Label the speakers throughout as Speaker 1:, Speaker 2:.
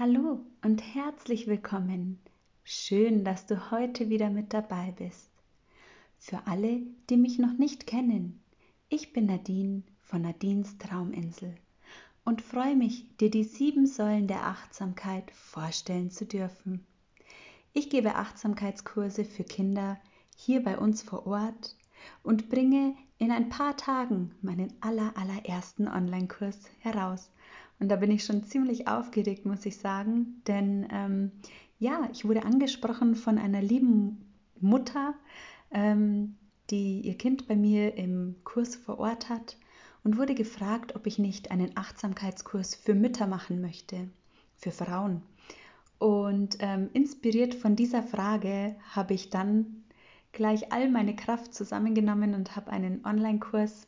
Speaker 1: Hallo und herzlich willkommen. Schön, dass du heute wieder mit dabei bist. Für alle, die mich noch nicht kennen, ich bin Nadine von Nadines Trauminsel und freue mich, dir die sieben Säulen der Achtsamkeit vorstellen zu dürfen. Ich gebe Achtsamkeitskurse für Kinder hier bei uns vor Ort und bringe in ein paar Tagen meinen aller, allerersten Online-Kurs heraus. Und da bin ich schon ziemlich aufgeregt, muss ich sagen, denn ähm, ja, ich wurde angesprochen von einer lieben Mutter, ähm, die ihr Kind bei mir im Kurs vor Ort hat und wurde gefragt, ob ich nicht einen Achtsamkeitskurs für Mütter machen möchte, für Frauen. Und ähm, inspiriert von dieser Frage habe ich dann gleich all meine Kraft zusammengenommen und habe einen Online-Kurs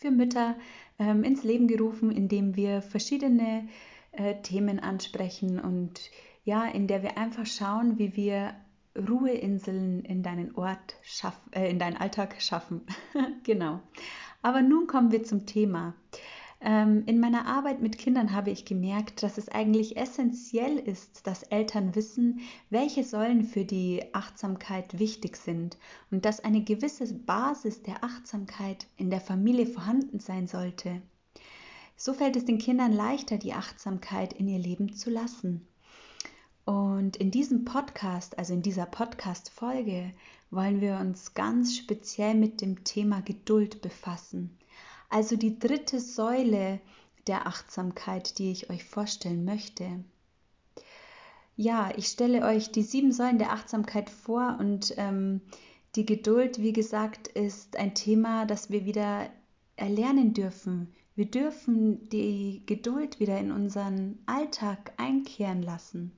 Speaker 1: für Mütter ähm, ins Leben gerufen, in dem wir verschiedene äh, Themen ansprechen und ja, in der wir einfach schauen, wie wir Ruheinseln in deinen Ort schaff, äh, in deinen Alltag schaffen. genau. Aber nun kommen wir zum Thema. Ähm, in meiner Arbeit mit Kindern habe ich gemerkt, dass es eigentlich essentiell ist, dass Eltern wissen, welche Säulen für die Achtsamkeit wichtig sind und dass eine gewisse Basis der Achtsamkeit in der Familie vorhanden sein sollte. So fällt es den Kindern leichter, die Achtsamkeit in ihr Leben zu lassen. Und in diesem Podcast, also in dieser Podcast-Folge, wollen wir uns ganz speziell mit dem Thema Geduld befassen also die dritte Säule der Achtsamkeit, die ich euch vorstellen möchte. Ja, ich stelle euch die sieben Säulen der Achtsamkeit vor und ähm, die Geduld, wie gesagt, ist ein Thema, das wir wieder erlernen dürfen. Wir dürfen die Geduld wieder in unseren Alltag einkehren lassen.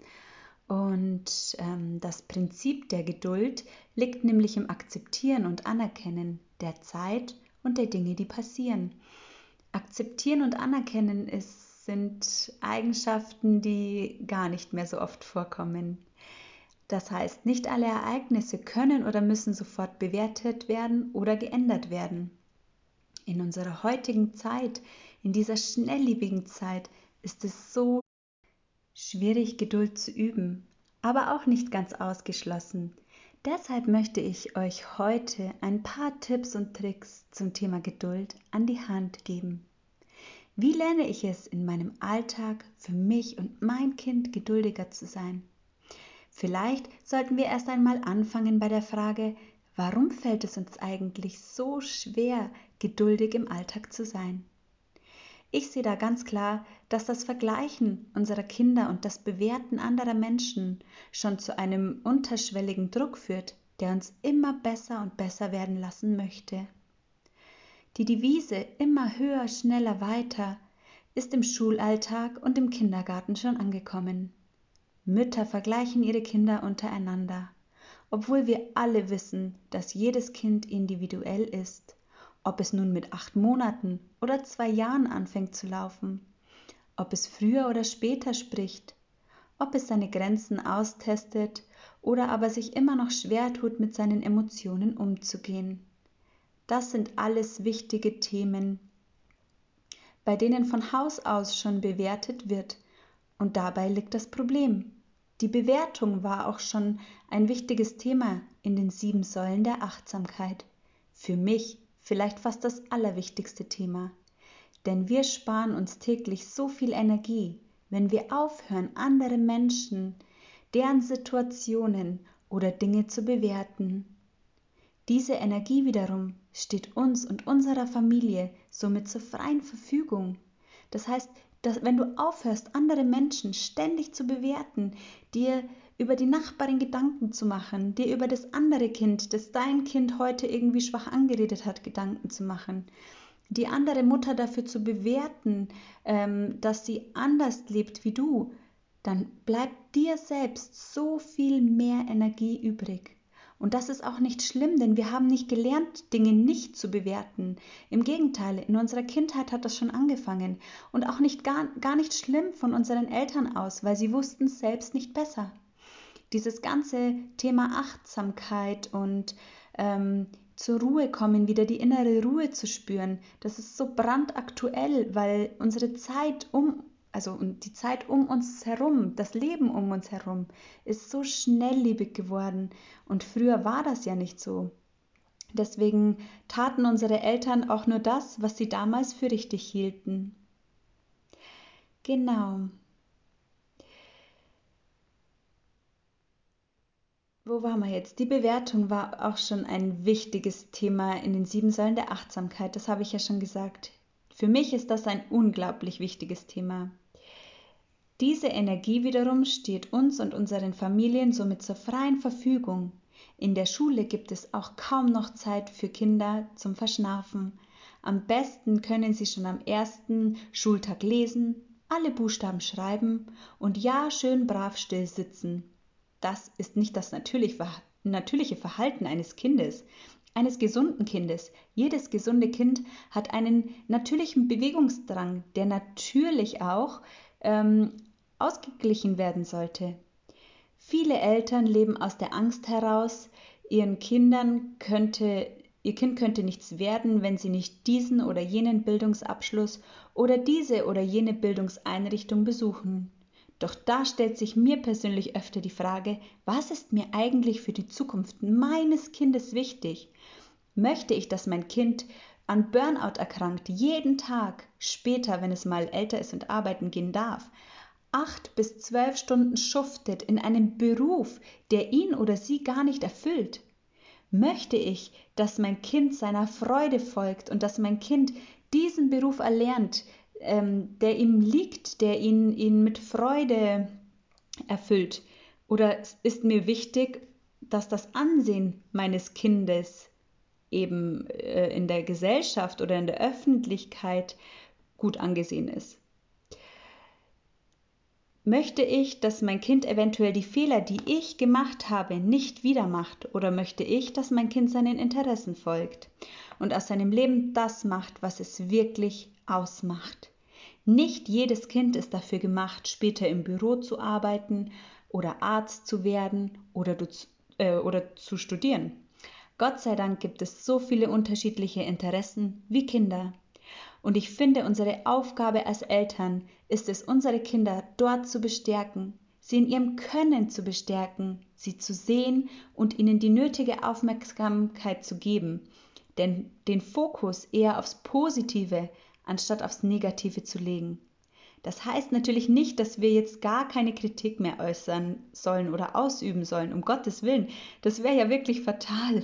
Speaker 1: Und ähm, das Prinzip der Geduld liegt nämlich im Akzeptieren und Anerkennen der Zeit und der Dinge, die passieren. Akzeptieren und anerkennen ist, sind Eigenschaften, die gar nicht mehr so oft vorkommen. Das heißt, nicht alle Ereignisse können oder müssen sofort bewertet werden oder geändert werden. In unserer heutigen Zeit, in dieser schnelllebigen Zeit, ist es so schwierig, Geduld zu üben, aber auch nicht ganz ausgeschlossen. Deshalb möchte ich euch heute ein paar Tipps und Tricks zum Thema Geduld an die Hand geben. Wie lerne ich es in meinem Alltag für mich und mein Kind geduldiger zu sein? Vielleicht sollten wir erst einmal anfangen bei der Frage, warum fällt es uns eigentlich so schwer, geduldig im Alltag zu sein? Ich sehe da ganz klar, dass das Vergleichen unserer Kinder und das Bewerten anderer Menschen schon zu einem unterschwelligen Druck führt, der uns immer besser und besser werden lassen möchte. Die Devise immer höher, schneller, weiter ist im Schulalltag und im Kindergarten schon angekommen. Mütter vergleichen ihre Kinder untereinander, obwohl wir alle wissen, dass jedes Kind individuell ist ob es nun mit acht Monaten oder zwei Jahren anfängt zu laufen, ob es früher oder später spricht, ob es seine Grenzen austestet oder aber sich immer noch schwer tut, mit seinen Emotionen umzugehen. Das sind alles wichtige Themen, bei denen von Haus aus schon bewertet wird, und dabei liegt das Problem. Die Bewertung war auch schon ein wichtiges Thema in den sieben Säulen der Achtsamkeit. Für mich vielleicht fast das allerwichtigste Thema. Denn wir sparen uns täglich so viel Energie, wenn wir aufhören, andere Menschen, deren Situationen oder Dinge zu bewerten. Diese Energie wiederum steht uns und unserer Familie somit zur freien Verfügung. Das heißt, dass wenn du aufhörst, andere Menschen ständig zu bewerten, dir über die Nachbarin Gedanken zu machen, dir über das andere Kind, das dein Kind heute irgendwie schwach angeredet hat, Gedanken zu machen, die andere Mutter dafür zu bewerten, ähm, dass sie anders lebt wie du, dann bleibt dir selbst so viel mehr Energie übrig. Und das ist auch nicht schlimm, denn wir haben nicht gelernt, Dinge nicht zu bewerten. Im Gegenteil, in unserer Kindheit hat das schon angefangen. Und auch nicht gar, gar nicht schlimm von unseren Eltern aus, weil sie wussten selbst nicht besser. Dieses ganze Thema Achtsamkeit und ähm, zur Ruhe kommen, wieder die innere Ruhe zu spüren, das ist so brandaktuell, weil unsere Zeit um also die Zeit um uns herum, das Leben um uns herum, ist so schnelllebig geworden. Und früher war das ja nicht so. Deswegen taten unsere Eltern auch nur das, was sie damals für richtig hielten. Genau. Wo waren wir jetzt? Die Bewertung war auch schon ein wichtiges Thema in den sieben Säulen der Achtsamkeit. Das habe ich ja schon gesagt. Für mich ist das ein unglaublich wichtiges Thema. Diese Energie wiederum steht uns und unseren Familien somit zur freien Verfügung. In der Schule gibt es auch kaum noch Zeit für Kinder zum Verschnaufen. Am besten können sie schon am ersten Schultag lesen, alle Buchstaben schreiben und ja schön brav still sitzen. Das ist nicht das natürliche Verhalten eines Kindes, eines gesunden Kindes. Jedes gesunde Kind hat einen natürlichen Bewegungsdrang, der natürlich auch ähm, ausgeglichen werden sollte. Viele Eltern leben aus der Angst heraus, ihren Kindern könnte, ihr Kind könnte nichts werden, wenn sie nicht diesen oder jenen Bildungsabschluss oder diese oder jene Bildungseinrichtung besuchen. Doch da stellt sich mir persönlich öfter die Frage, was ist mir eigentlich für die Zukunft meines Kindes wichtig? Möchte ich, dass mein Kind an Burnout erkrankt, jeden Tag, später, wenn es mal älter ist und arbeiten gehen darf, acht bis zwölf Stunden schuftet in einem Beruf, der ihn oder sie gar nicht erfüllt? Möchte ich, dass mein Kind seiner Freude folgt und dass mein Kind diesen Beruf erlernt, ähm, der ihm liegt, der ihn, ihn mit Freude erfüllt? Oder ist mir wichtig, dass das Ansehen meines Kindes eben äh, in der Gesellschaft oder in der Öffentlichkeit gut angesehen ist? Möchte ich, dass mein Kind eventuell die Fehler, die ich gemacht habe, nicht wieder macht? Oder möchte ich, dass mein Kind seinen Interessen folgt und aus seinem Leben das macht, was es wirklich ausmacht? Nicht jedes Kind ist dafür gemacht, später im Büro zu arbeiten oder Arzt zu werden oder, äh, oder zu studieren. Gott sei Dank gibt es so viele unterschiedliche Interessen wie Kinder. Und ich finde, unsere Aufgabe als Eltern ist es, unsere Kinder dort zu bestärken, sie in ihrem Können zu bestärken, sie zu sehen und ihnen die nötige Aufmerksamkeit zu geben, denn den Fokus eher aufs Positive anstatt aufs Negative zu legen. Das heißt natürlich nicht, dass wir jetzt gar keine Kritik mehr äußern sollen oder ausüben sollen, um Gottes Willen. Das wäre ja wirklich fatal.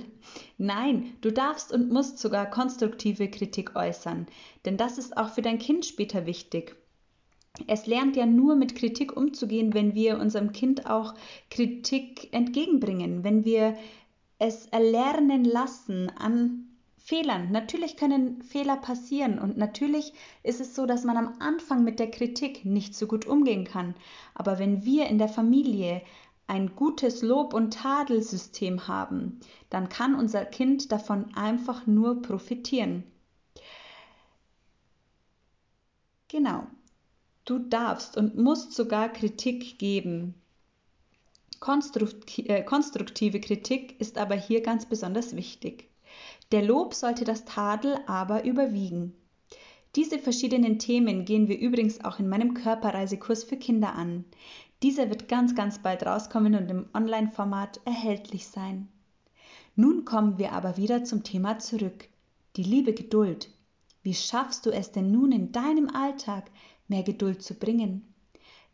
Speaker 1: Nein, du darfst und musst sogar konstruktive Kritik äußern, denn das ist auch für dein Kind später wichtig. Es lernt ja nur mit Kritik umzugehen, wenn wir unserem Kind auch Kritik entgegenbringen, wenn wir es erlernen lassen, an Fehlern. Natürlich können Fehler passieren und natürlich ist es so, dass man am Anfang mit der Kritik nicht so gut umgehen kann. Aber wenn wir in der Familie ein gutes Lob- und Tadelsystem haben, dann kann unser Kind davon einfach nur profitieren. Genau. Du darfst und musst sogar Kritik geben. Äh, konstruktive Kritik ist aber hier ganz besonders wichtig. Der Lob sollte das Tadel aber überwiegen. Diese verschiedenen Themen gehen wir übrigens auch in meinem Körperreisekurs für Kinder an. Dieser wird ganz, ganz bald rauskommen und im Online-Format erhältlich sein. Nun kommen wir aber wieder zum Thema zurück. Die liebe Geduld. Wie schaffst du es denn nun in deinem Alltag, mehr Geduld zu bringen?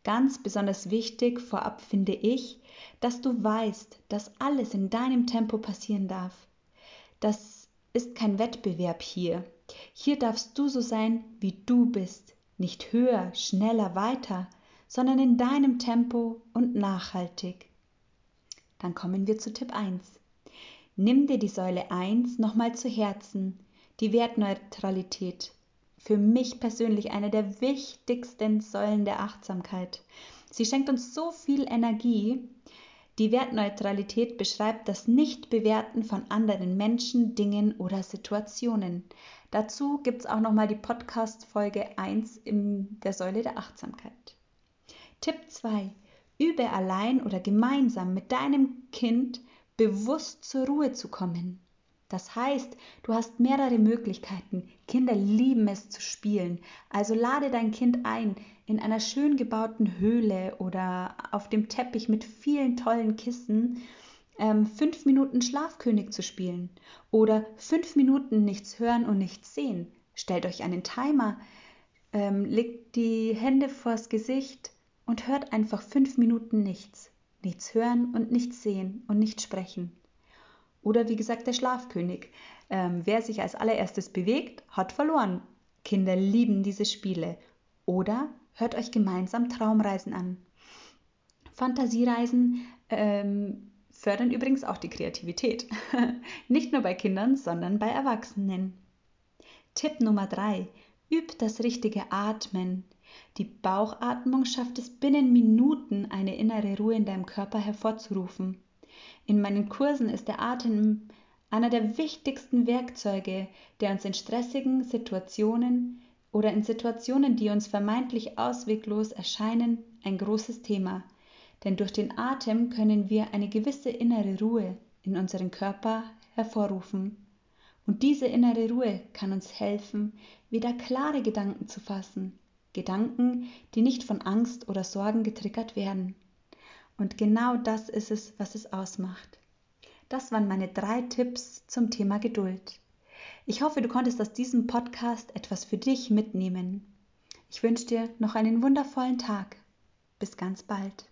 Speaker 1: Ganz besonders wichtig vorab finde ich, dass du weißt, dass alles in deinem Tempo passieren darf. Das ist kein Wettbewerb hier. Hier darfst du so sein, wie du bist, nicht höher, schneller, weiter, sondern in deinem Tempo und nachhaltig. Dann kommen wir zu Tipp 1. Nimm dir die Säule 1 nochmal zu Herzen, die Wertneutralität. Für mich persönlich eine der wichtigsten Säulen der Achtsamkeit. Sie schenkt uns so viel Energie, die Wertneutralität beschreibt das Nichtbewerten von anderen Menschen, Dingen oder Situationen. Dazu gibt es auch nochmal die Podcast-Folge 1 in der Säule der Achtsamkeit. Tipp 2. Übe allein oder gemeinsam mit deinem Kind bewusst zur Ruhe zu kommen. Das heißt, du hast mehrere Möglichkeiten. Kinder lieben es zu spielen. Also lade dein Kind ein, in einer schön gebauten Höhle oder auf dem Teppich mit vielen tollen Kissen ähm, fünf Minuten Schlafkönig zu spielen oder fünf Minuten nichts hören und nichts sehen. Stellt euch einen Timer, ähm, legt die Hände vors Gesicht und hört einfach fünf Minuten nichts. Nichts hören und nichts sehen und nicht sprechen. Oder wie gesagt, der Schlafkönig. Ähm, wer sich als allererstes bewegt, hat verloren. Kinder lieben diese Spiele. Oder hört euch gemeinsam Traumreisen an. Fantasiereisen ähm, fördern übrigens auch die Kreativität. Nicht nur bei Kindern, sondern bei Erwachsenen. Tipp Nummer 3. Übt das richtige Atmen. Die Bauchatmung schafft es binnen Minuten, eine innere Ruhe in deinem Körper hervorzurufen. In meinen Kursen ist der Atem einer der wichtigsten Werkzeuge, der uns in stressigen Situationen oder in Situationen, die uns vermeintlich ausweglos erscheinen, ein großes Thema. Denn durch den Atem können wir eine gewisse innere Ruhe in unseren Körper hervorrufen. Und diese innere Ruhe kann uns helfen, wieder klare Gedanken zu fassen. Gedanken, die nicht von Angst oder Sorgen getriggert werden. Und genau das ist es, was es ausmacht. Das waren meine drei Tipps zum Thema Geduld. Ich hoffe, du konntest aus diesem Podcast etwas für dich mitnehmen. Ich wünsche dir noch einen wundervollen Tag. Bis ganz bald.